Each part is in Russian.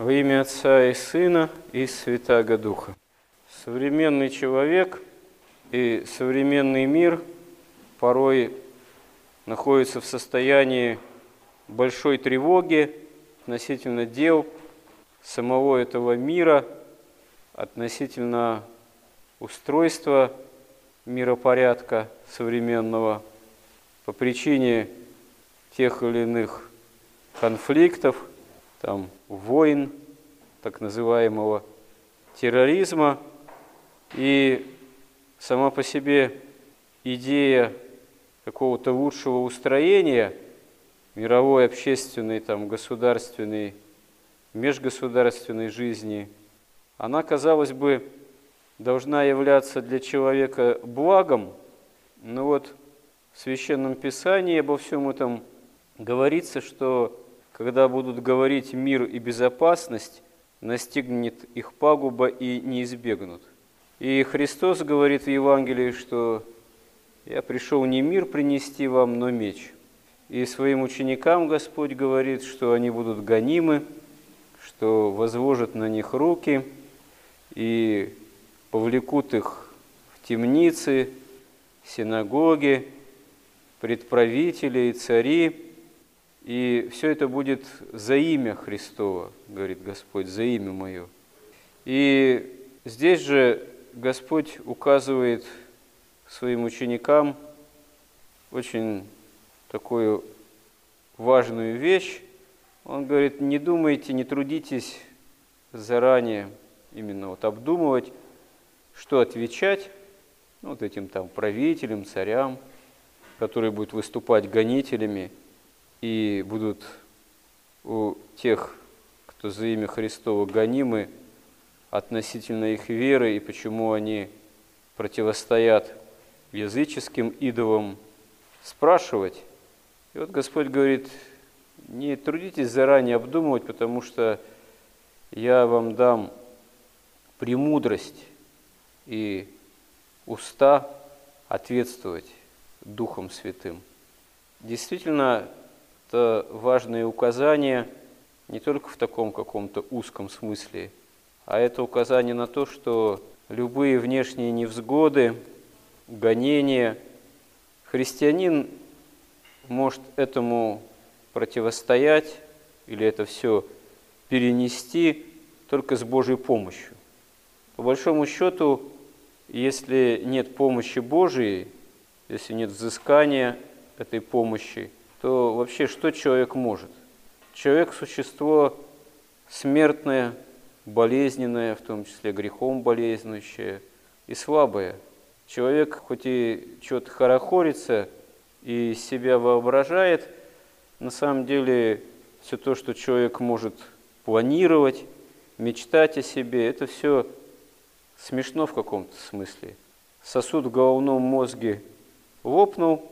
Во имя Отца и Сына и Святаго Духа. Современный человек и современный мир порой находятся в состоянии большой тревоги относительно дел самого этого мира, относительно устройства миропорядка современного по причине тех или иных конфликтов, там, войн, так называемого терроризма. И сама по себе идея какого-то лучшего устроения мировой, общественной, там, государственной, межгосударственной жизни, она, казалось бы, должна являться для человека благом, но вот в Священном Писании обо всем этом говорится, что когда будут говорить мир и безопасность, настигнет их пагуба и не избегнут. И Христос говорит в Евангелии, что «Я пришел не мир принести вам, но меч». И своим ученикам Господь говорит, что они будут гонимы, что возложат на них руки и повлекут их в темницы, синагоги, предправители и цари, и все это будет за имя Христова, говорит Господь, за имя Мое. И здесь же Господь указывает своим ученикам очень такую важную вещь. Он говорит, не думайте, не трудитесь заранее именно вот обдумывать, что отвечать ну, вот этим там правителям, царям, которые будут выступать гонителями – и будут у тех, кто за имя Христово гонимы, относительно их веры и почему они противостоят языческим идолам, спрашивать. И вот Господь говорит, не трудитесь заранее обдумывать, потому что я вам дам премудрость и уста ответствовать Духом Святым. Действительно, это важные указания не только в таком каком-то узком смысле, а это указание на то, что любые внешние невзгоды, гонения, христианин может этому противостоять или это все перенести только с Божьей помощью. По большому счету, если нет помощи Божией, если нет взыскания этой помощи – то вообще что человек может? Человек – существо смертное, болезненное, в том числе грехом болезнующее и слабое. Человек хоть и что-то хорохорится и себя воображает, на самом деле все то, что человек может планировать, мечтать о себе, это все смешно в каком-то смысле. Сосуд в головном мозге лопнул,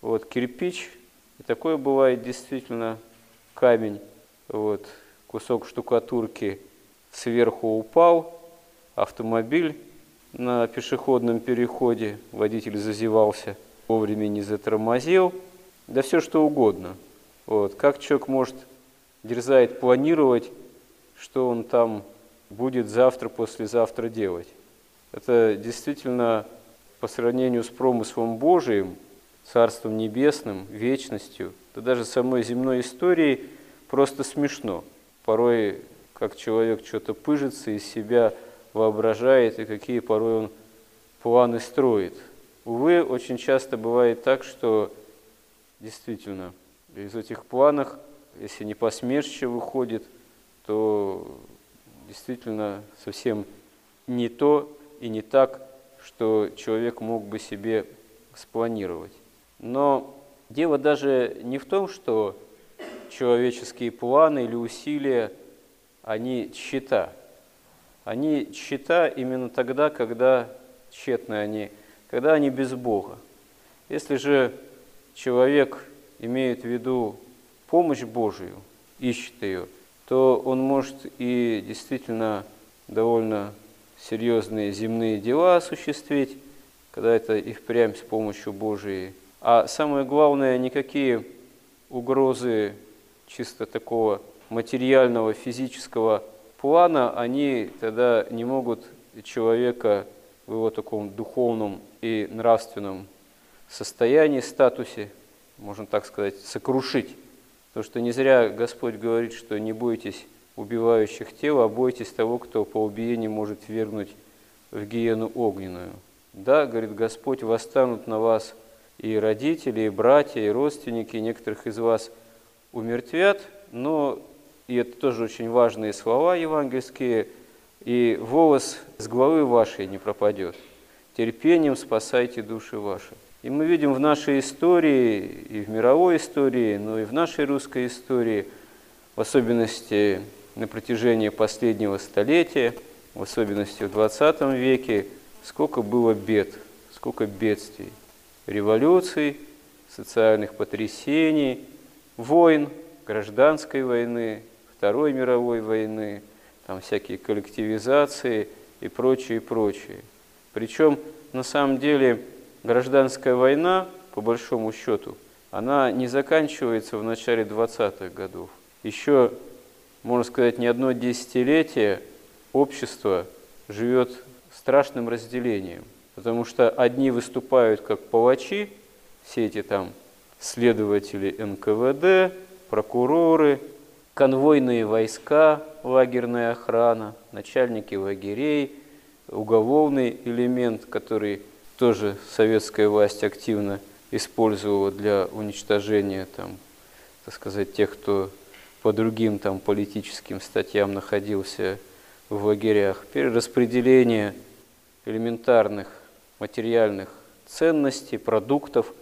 вот кирпич и такое бывает действительно камень, вот, кусок штукатурки сверху упал, автомобиль на пешеходном переходе, водитель зазевался, вовремя не затормозил, да все что угодно. Вот. Как человек может дерзает планировать, что он там будет завтра, послезавтра делать. Это действительно по сравнению с промыслом Божиим – Царством Небесным, вечностью, да даже самой земной историей просто смешно. Порой, как человек что-то пыжится, из себя воображает, и какие порой он планы строит. Увы, очень часто бывает так, что действительно из этих планов, если не посмешище выходит, то действительно совсем не то и не так, что человек мог бы себе спланировать. Но дело даже не в том, что человеческие планы или усилия, они тщета. Они тщета именно тогда, когда тщетны они, когда они без Бога. Если же человек имеет в виду помощь Божию, ищет ее, то он может и действительно довольно серьезные земные дела осуществить, когда это и впрямь с помощью Божией а самое главное, никакие угрозы чисто такого материального физического плана, они тогда не могут человека в его таком духовном и нравственном состоянии, статусе, можно так сказать, сокрушить. Потому что не зря Господь говорит, что не бойтесь убивающих тел, а бойтесь того, кто по убиению может вернуть в гиену огненную. Да, говорит Господь, восстанут на вас и родители, и братья, и родственники, некоторых из вас умертвят, но, и это тоже очень важные слова евангельские, и волос с головы вашей не пропадет. Терпением спасайте души ваши. И мы видим в нашей истории, и в мировой истории, но и в нашей русской истории, в особенности на протяжении последнего столетия, в особенности в 20 веке, сколько было бед, сколько бедствий, революций, социальных потрясений, войн, гражданской войны, Второй мировой войны, там всякие коллективизации и прочее, и прочее. Причем, на самом деле, гражданская война, по большому счету, она не заканчивается в начале 20-х годов. Еще, можно сказать, не одно десятилетие общество живет страшным разделением, потому что одни выступают как палачи, все эти там следователи НКВД, прокуроры, конвойные войска, лагерная охрана, начальники лагерей, уголовный элемент, который тоже советская власть активно использовала для уничтожения, там, так сказать, тех, кто по другим там, политическим статьям находился в лагерях, перераспределение элементарных материальных ценностей, продуктов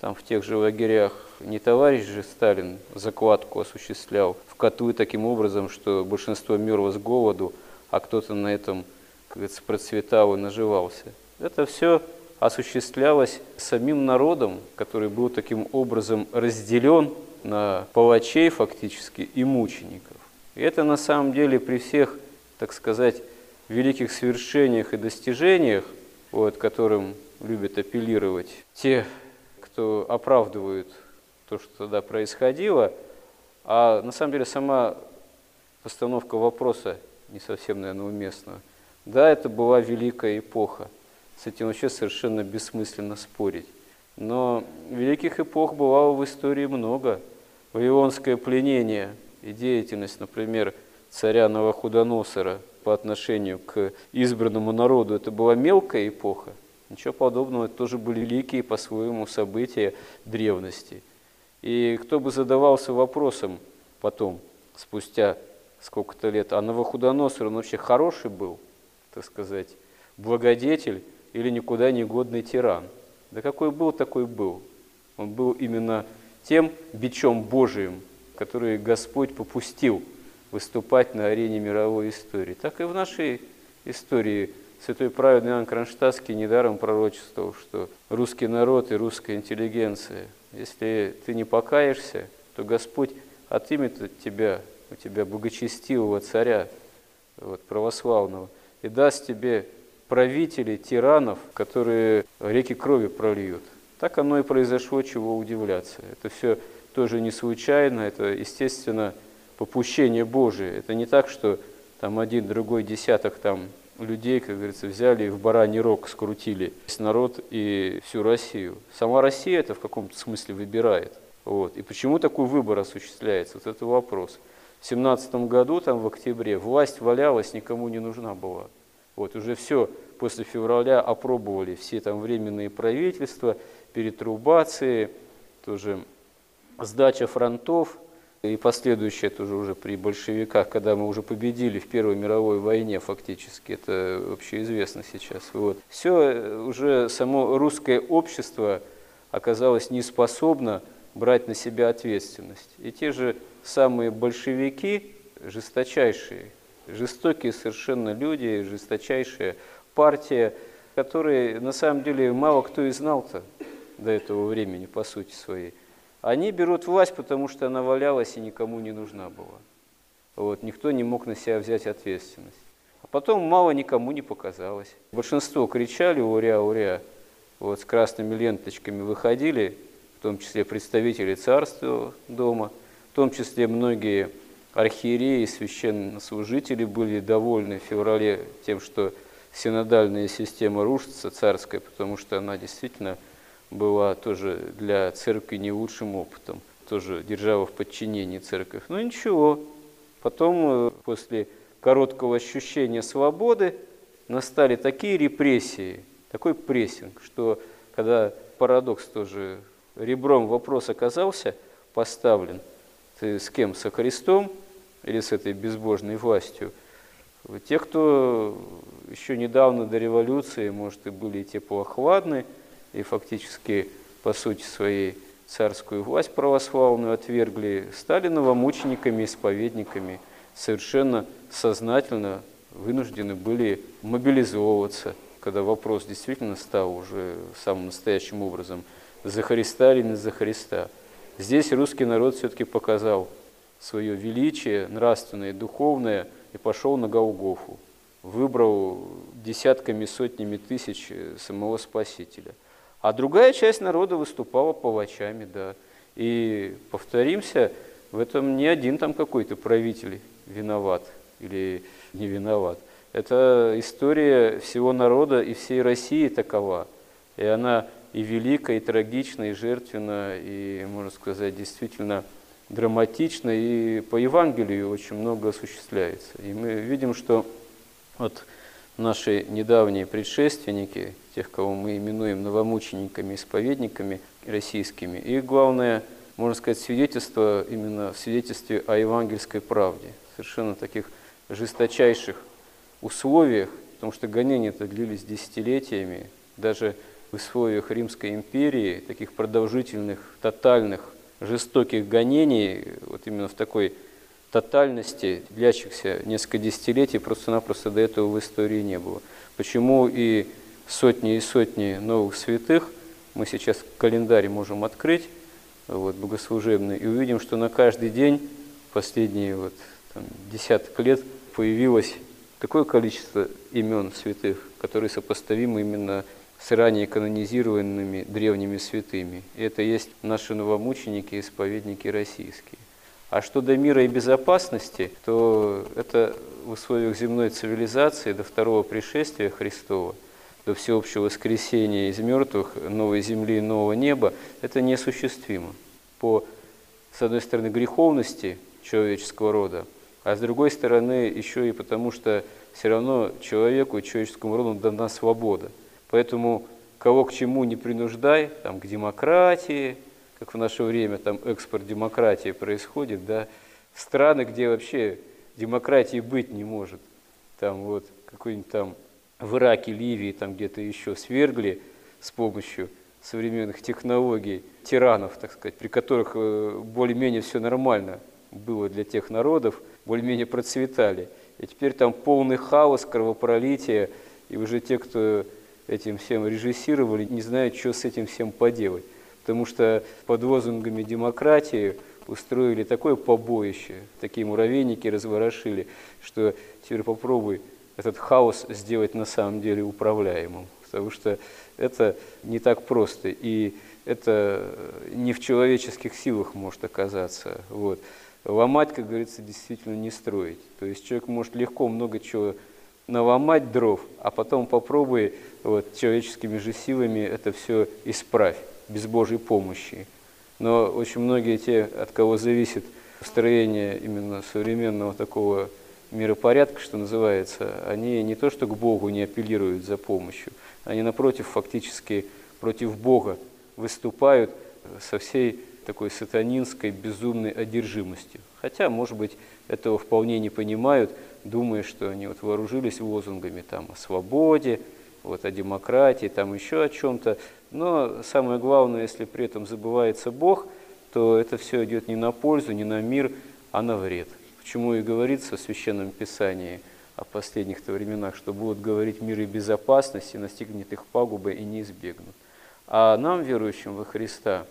там в тех же лагерях. Не товарищ же Сталин закладку осуществлял в котлы таким образом, что большинство мерло с голоду, а кто-то на этом, как говорится, процветал и наживался. Это все осуществлялось самим народом, который был таким образом разделен на палачей фактически и мучеников. И это на самом деле при всех, так сказать, великих свершениях и достижениях, вот, которым любят апеллировать те, кто оправдывают то, что тогда происходило, а на самом деле сама постановка вопроса не совсем, наверное, уместна. Да, это была великая эпоха – с этим вообще совершенно бессмысленно спорить. Но великих эпох бывало в истории много. Вавилонское пленение и деятельность, например, царя Новохудоносора по отношению к избранному народу, это была мелкая эпоха. Ничего подобного, это тоже были великие по-своему события древности. И кто бы задавался вопросом потом, спустя сколько-то лет, а Новохудоносор, он вообще хороший был, так сказать, благодетель, или никуда не годный тиран. Да какой был, такой был. Он был именно тем бичом Божиим, который Господь попустил выступать на арене мировой истории. Так и в нашей истории святой праведный Иоанн Кронштадтский недаром пророчествовал, что русский народ и русская интеллигенция, если ты не покаешься, то Господь отымет от тебя, у тебя благочестивого царя, вот, православного, и даст тебе правителей, тиранов, которые реки крови прольют. Так оно и произошло, чего удивляться. Это все тоже не случайно, это, естественно, попущение Божие. Это не так, что там один, другой десяток там людей, как говорится, взяли и в бараний рог скрутили весь народ и всю Россию. Сама Россия это в каком-то смысле выбирает. Вот. И почему такой выбор осуществляется? Вот это вопрос. В семнадцатом году, там в октябре, власть валялась, никому не нужна была. Вот уже все после февраля опробовали все там временные правительства, перетрубации, тоже сдача фронтов и последующее тоже уже при большевиках, когда мы уже победили в Первой мировой войне фактически, это вообще известно сейчас. Вот. Все э, уже само русское общество оказалось не способно брать на себя ответственность. И те же самые большевики, жесточайшие, жестокие совершенно люди, жесточайшая партия, которые на самом деле мало кто и знал-то до этого времени, по сути своей. Они берут власть, потому что она валялась и никому не нужна была. Вот, никто не мог на себя взять ответственность. А потом мало никому не показалось. Большинство кричали «Уря, уря!», вот, с красными ленточками выходили, в том числе представители царства дома, в том числе многие архиереи священнослужители были довольны в феврале тем, что синодальная система рушится, царская, потому что она действительно была тоже для церкви не лучшим опытом, тоже держала в подчинении церковь. Но ничего, потом э, после короткого ощущения свободы настали такие репрессии, такой прессинг, что когда парадокс тоже ребром вопрос оказался поставлен, ты с кем, со Христом или с этой безбожной властью, те, кто еще недавно до революции, может, и были теплоохладны, и фактически, по сути своей, царскую власть православную отвергли, стали новомучениками, исповедниками, совершенно сознательно вынуждены были мобилизовываться, когда вопрос действительно стал уже самым настоящим образом за Христа или не за Христа. Здесь русский народ все-таки показал свое величие нравственное, духовное и пошел на Голгофу. Выбрал десятками, сотнями тысяч самого Спасителя. А другая часть народа выступала палачами, да. И повторимся, в этом не один там какой-то правитель виноват или не виноват. Это история всего народа и всей России такова. И она и великая, и трагична, и жертвенна, и, можно сказать, действительно драматична, и по Евангелию очень много осуществляется. И мы видим, что вот наши недавние предшественники, тех, кого мы именуем новомучениками, исповедниками российскими, и главное, можно сказать, свидетельство именно в свидетельстве о евангельской правде, совершенно таких жесточайших условиях, потому что гонения-то длились десятилетиями, даже в условиях Римской империи, таких продолжительных, тотальных, жестоких гонений, вот именно в такой тотальности, длящихся несколько десятилетий, просто-напросто до этого в истории не было. Почему и сотни и сотни новых святых мы сейчас календарь можем открыть, вот, богослужебный, и увидим, что на каждый день последние вот, там, десяток лет появилось такое количество имен святых, которые сопоставимы именно с ранее канонизированными древними святыми. И это есть наши новомученики и исповедники российские. А что до мира и безопасности, то это в условиях земной цивилизации до второго пришествия Христова, до всеобщего воскресения из мертвых, новой земли и нового неба, это неосуществимо. По, с одной стороны, греховности человеческого рода, а с другой стороны, еще и потому, что все равно человеку и человеческому роду дана свобода. Поэтому кого к чему не принуждай, там, к демократии, как в наше время там экспорт демократии происходит, да, страны, где вообще демократии быть не может, там вот какой-нибудь там в Ираке, Ливии, там где-то еще свергли с помощью современных технологий тиранов, так сказать, при которых э, более-менее все нормально было для тех народов, более-менее процветали. И теперь там полный хаос, кровопролитие, и уже те, кто этим всем режиссировали, не знают, что с этим всем поделать. Потому что под лозунгами демократии устроили такое побоище, такие муравейники разворошили, что теперь попробуй этот хаос сделать на самом деле управляемым. Потому что это не так просто, и это не в человеческих силах может оказаться. Вот. Ломать, как говорится, действительно не строить. То есть человек может легко много чего наломать дров, а потом попробуй вот, человеческими же силами это все исправь, без Божьей помощи. Но очень многие те, от кого зависит строение именно современного такого миропорядка, что называется, они не то что к Богу не апеллируют за помощью, они напротив фактически против Бога выступают со всей такой сатанинской безумной одержимостью. Хотя, может быть, этого вполне не понимают, думая, что они вот вооружились лозунгами там, о свободе, вот, о демократии, там еще о чем-то. Но самое главное, если при этом забывается Бог, то это все идет не на пользу, не на мир, а на вред. Почему и говорится в Священном Писании о последних-то временах, что будут говорить мир и безопасность, и настигнет их пагуба и не избегнут. А нам, верующим во Христа,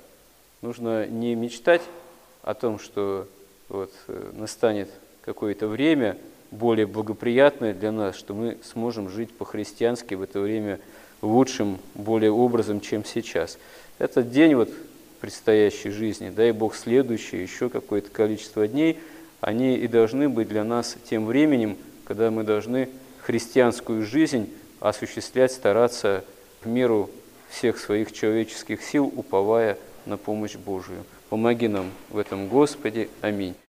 нужно не мечтать о том, что вот, э, настанет какое-то время более благоприятное для нас, что мы сможем жить по-христиански в это время лучшим, более образом, чем сейчас. Этот день вот предстоящей жизни, дай Бог следующий, еще какое-то количество дней, они и должны быть для нас тем временем, когда мы должны христианскую жизнь осуществлять, стараться в меру всех своих человеческих сил, уповая на помощь Божию. Помоги нам в этом, Господи. Аминь.